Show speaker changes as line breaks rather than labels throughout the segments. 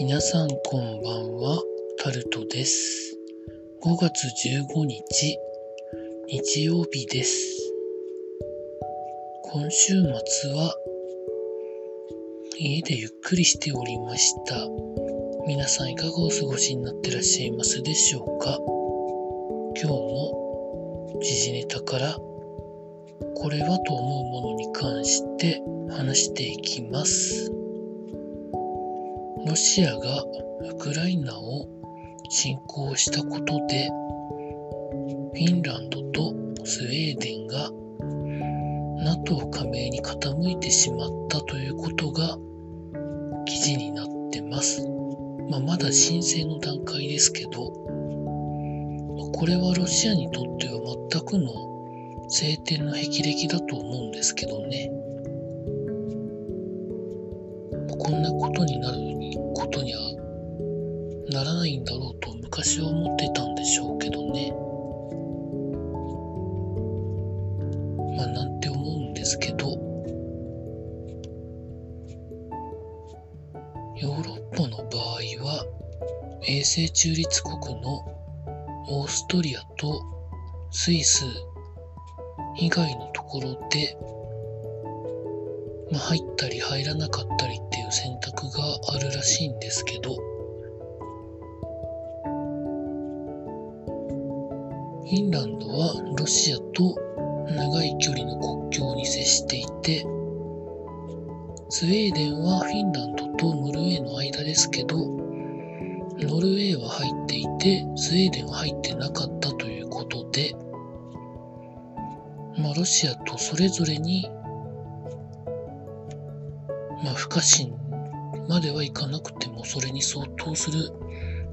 皆さんこんばんは、タルトです。5月15日、日曜日です。今週末は、家でゆっくりしておりました。皆さんいかがお過ごしになってらっしゃいますでしょうか？今日の時事ネタから、これはと思うものに関して話していきます。ロシアがウクライナを侵攻したことで、フィンランドとスウェーデンが NATO 加盟に傾いてしまったということが記事になってます。まあ、まだ申請の段階ですけど、これはロシアにとっては全くの晴天の霹靂だと思うんですけどね。こんなことになるならないんだろうと昔は思ってたんでしょうけどね。まあなんて思うんですけど、ヨーロッパの場合は衛星中立国のオーストリアとスイス以外のところで、まあ、入ったり入らなかったりっていう選択があるらしいんですけど、フィンランドはロシアと長い距離の国境に接していて、スウェーデンはフィンランドとノルウェーの間ですけど、ノルウェーは入っていて、スウェーデンは入ってなかったということで、まあ、ロシアとそれぞれに、まあ、不可侵まではいかなくても、それに相当する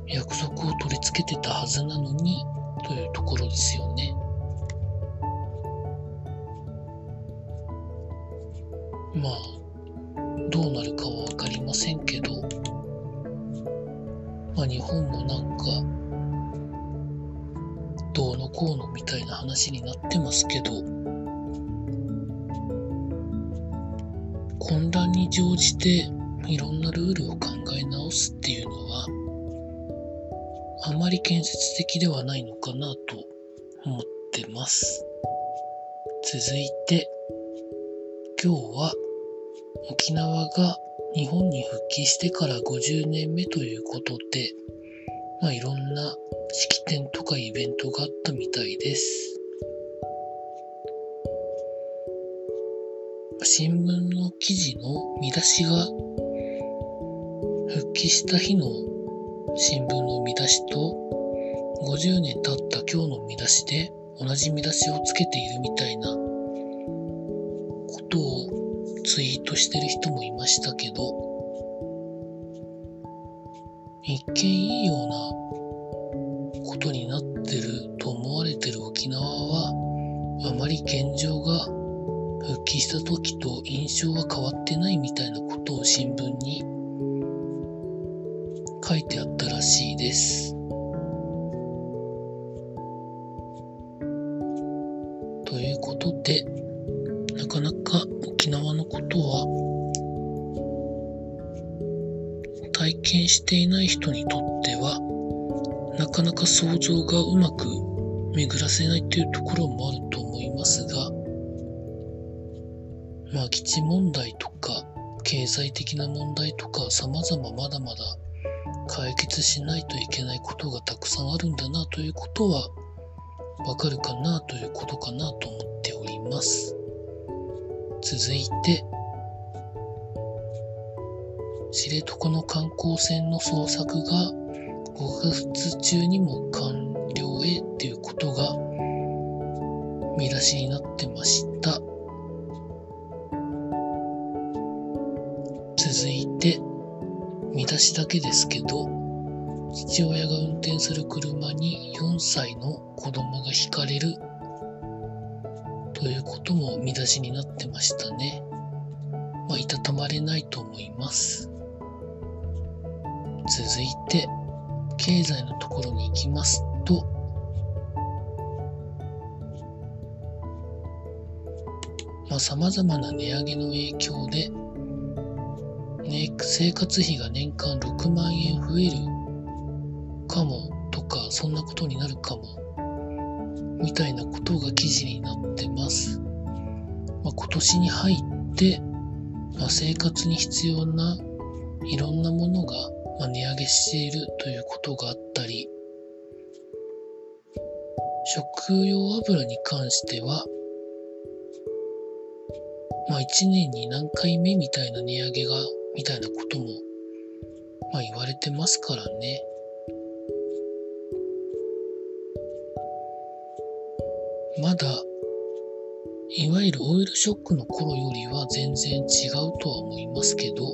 約束を取り付けてたはずなのに、というところですよね。まあ、どうなるかはわかりませんけど、まあ日本もなんか、どうのこうのみたいな話になってますけど、混乱に乗じていろんなルールを考え直すっていうのは、あまり建設的ではないのかなと思ってます。続いて、今日は沖縄が日本に復帰してから50年目ということで、まあいろんな式典とかイベントがあったみたいです。新聞の記事の見出しが復帰した日の新聞の見出しと50年経った今日の見出しで同じ見出しをつけているみたいなことをツイートしてる人もいましたけど一見いいようなことになってると思われてる沖縄はあまり現状が復帰した時と印象は変わってないみたいなことを新聞に書いてあったらしいです。ということで、なかなか沖縄のことは体験していない人にとってはなかなか想像がうまく巡らせないというところもあると思いますが、まあ基地問題とか経済的な問題とか様々まだまだ解決しないといけないことがたくさんあるんだなということはわかるかなということかなと思っております。続いて、知床の観光船の捜索が5月中にも完了へっていうことが見出しになってまし見出しだけですけど、父親が運転する車に4歳の子供がひかれるということも見出しになってましたね。まあ、いたたまれないと思います。続いて、経済のところに行きますと、まあ、様々な値上げの影響で、ね、生活費が年間6万円増えるかもとか、そんなことになるかも、みたいなことが記事になってます。まあ、今年に入って、まあ、生活に必要ないろんなものが、ま値上げしているということがあったり、食用油に関しては、まあ一年に何回目みたいな値上げが、みたいなことも、まあ言われてますからね。まだ、いわゆるオイルショックの頃よりは全然違うとは思いますけど、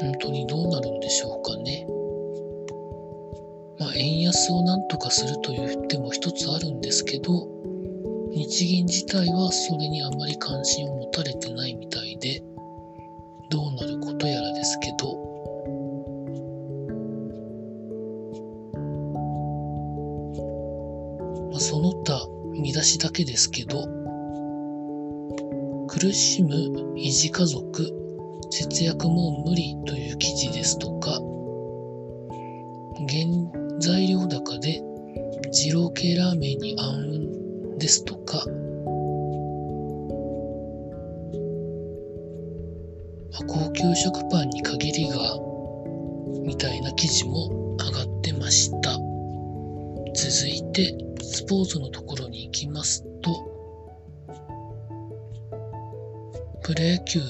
本当にどうなるんでしょうかね。まあ、円安をなんとかするという手も一つあるんですけど、日銀自体はそれにあまり関心を持たれてないみたいで、どうなることやらですけど、まあ、その他見出しだけですけど、苦しむ維持家族、節約も無理という記事ですとか、原材料高で二郎系ラーメンに暗雲ですとか、高級食パンに限りがみたいな記事も上がってました。続いてスポーツのところに行きますと、プロ野球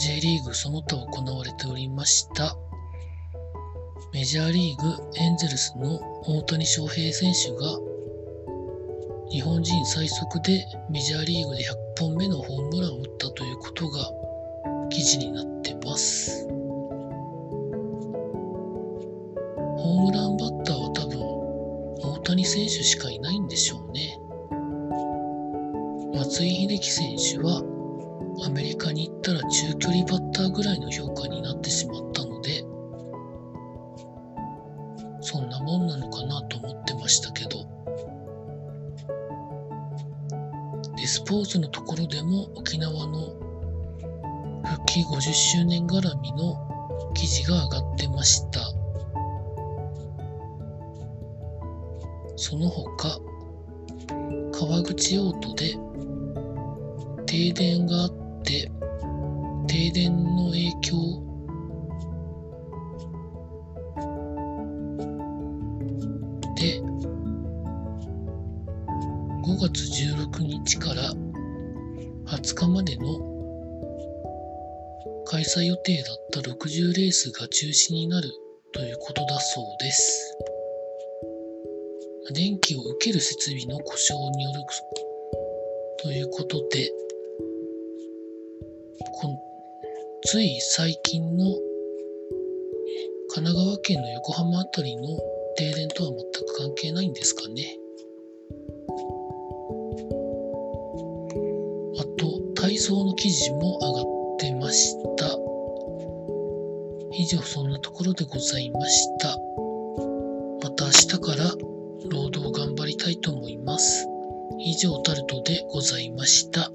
J リーグその他行われておりましたメジャーリーグエンゼルスの大谷翔平選手が日本人最速でメジャーリーグで100本目のホームランを打ったということが記事になってます。ホームランバッターは多分大谷選手しかいないんでしょうね。松井秀喜選手はアメリカに行ったら中距離バッターぐらいの評価になってしまったので、そんなもんなのかなと思ってましたけど、で、スポーツのところでも沖縄の復帰50周年絡みの記事が上がってました。その他、川口オートで停電があって停電の影響で5月16日から20日までの開催予定だった60レースが中止になるということだそうです。電気を受ける設備の故障によるということで、つい最近の神奈川県の横浜あたりの停電とは全く関係ないんですかね。あと、体操の記事も上がってした。以上、そんなところでございました。また明日から労働頑張りたいと思います。以上、タルトでございました。